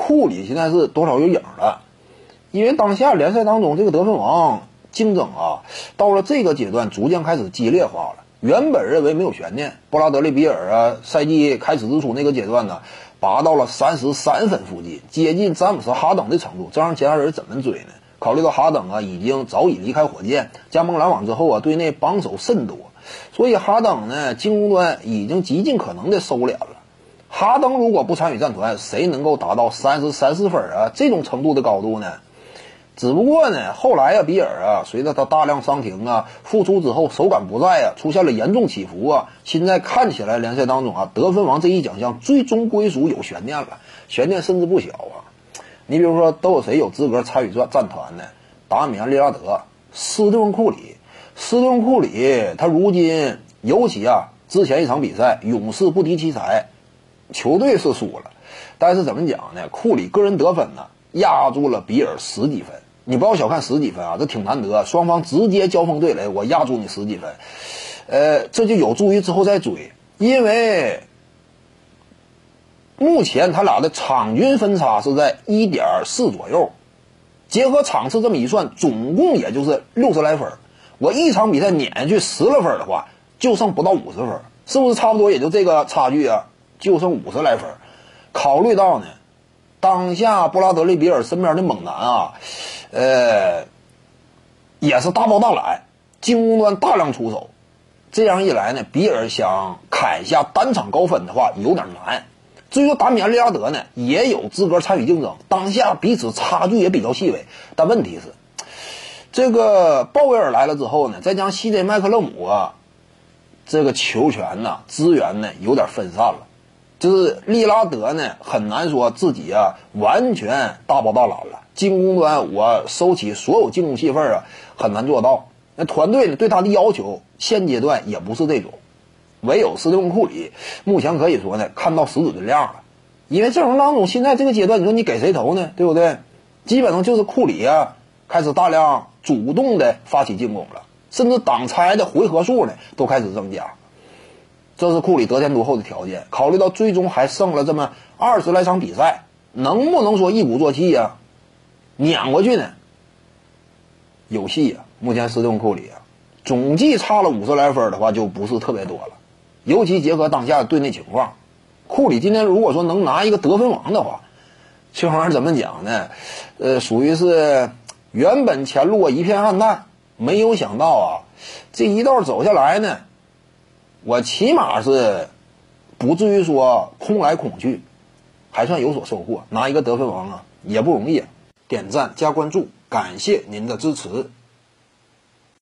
库里现在是多少有影了，因为当下联赛当中这个得分王竞争啊，到了这个阶段逐渐开始激烈化了。原本认为没有悬念，布拉德利比尔啊，赛季开始之初那个阶段呢，拔到了三十三分附近，接近詹姆斯哈登的程度，这让其他人怎么追呢？考虑到哈登啊已经早已离开火箭，加盟篮网之后啊，队内帮手甚多，所以哈登呢进攻端已经极尽可能的收敛了。哈登如果不参与战团，谁能够达到三十三四分啊这种程度的高度呢？只不过呢，后来啊，比尔啊，随着他大量伤停啊，复出之后手感不在啊，出现了严重起伏啊。现在看起来联赛当中啊，得分王这一奖项最终归属有悬念了，悬念甚至不小啊。你比如说，都有谁有资格参与战战团呢？达米安·利拉德、斯蒂芬·库里。斯蒂芬·库里他如今尤其啊，之前一场比赛，勇士不敌奇才，球队是输了，但是怎么讲呢？库里个人得分呢，压住了比尔十几分。你不要小看十几分啊，这挺难得。双方直接交锋对垒，我压住你十几分，呃，这就有助于之后再追。因为目前他俩的场均分差是在一点四左右，结合场次这么一算，总共也就是六十来分。我一场比赛撵下去十来分的话，就剩不到五十分，是不是差不多也就这个差距啊？就剩五十来分。考虑到呢，当下布拉德利比尔身边的猛男啊。呃，也是大包大揽，进攻端大量出手，这样一来呢，比尔想砍下单场高分的话有点难。至于说达米安·利拉德呢，也有资格参与竞争。当下彼此差距也比较细微，但问题是，这个鲍威尔来了之后呢，再加上西 J 麦克勒姆啊，这个球权呢、资源呢有点分散了。就是利拉德呢，很难说自己啊完全大包大揽了。进攻端我收起所有进攻戏份啊，很难做到。那团队呢对他的要求，现阶段也不是这种。唯有斯蒂芬库里，目前可以说呢看到十指的量了。因为阵容当中现在这个阶段，你说你给谁投呢？对不对？基本上就是库里啊，开始大量主动的发起进攻了，甚至挡拆的回合数呢都开始增加。这是库里得天独厚的条件。考虑到最终还剩了这么二十来场比赛，能不能说一鼓作气呀，撵过去呢？有戏呀！目前斯通库里啊，总计差了五十来分的话，就不是特别多了。尤其结合当下队内情况，库里今天如果说能拿一个得分王的话，这玩意儿怎么讲呢？呃，属于是原本前路一片暗淡，没有想到啊，这一道走下来呢。我起码是不至于说空来空去，还算有所收获。拿一个得分王啊，也不容易。点赞加关注，感谢您的支持。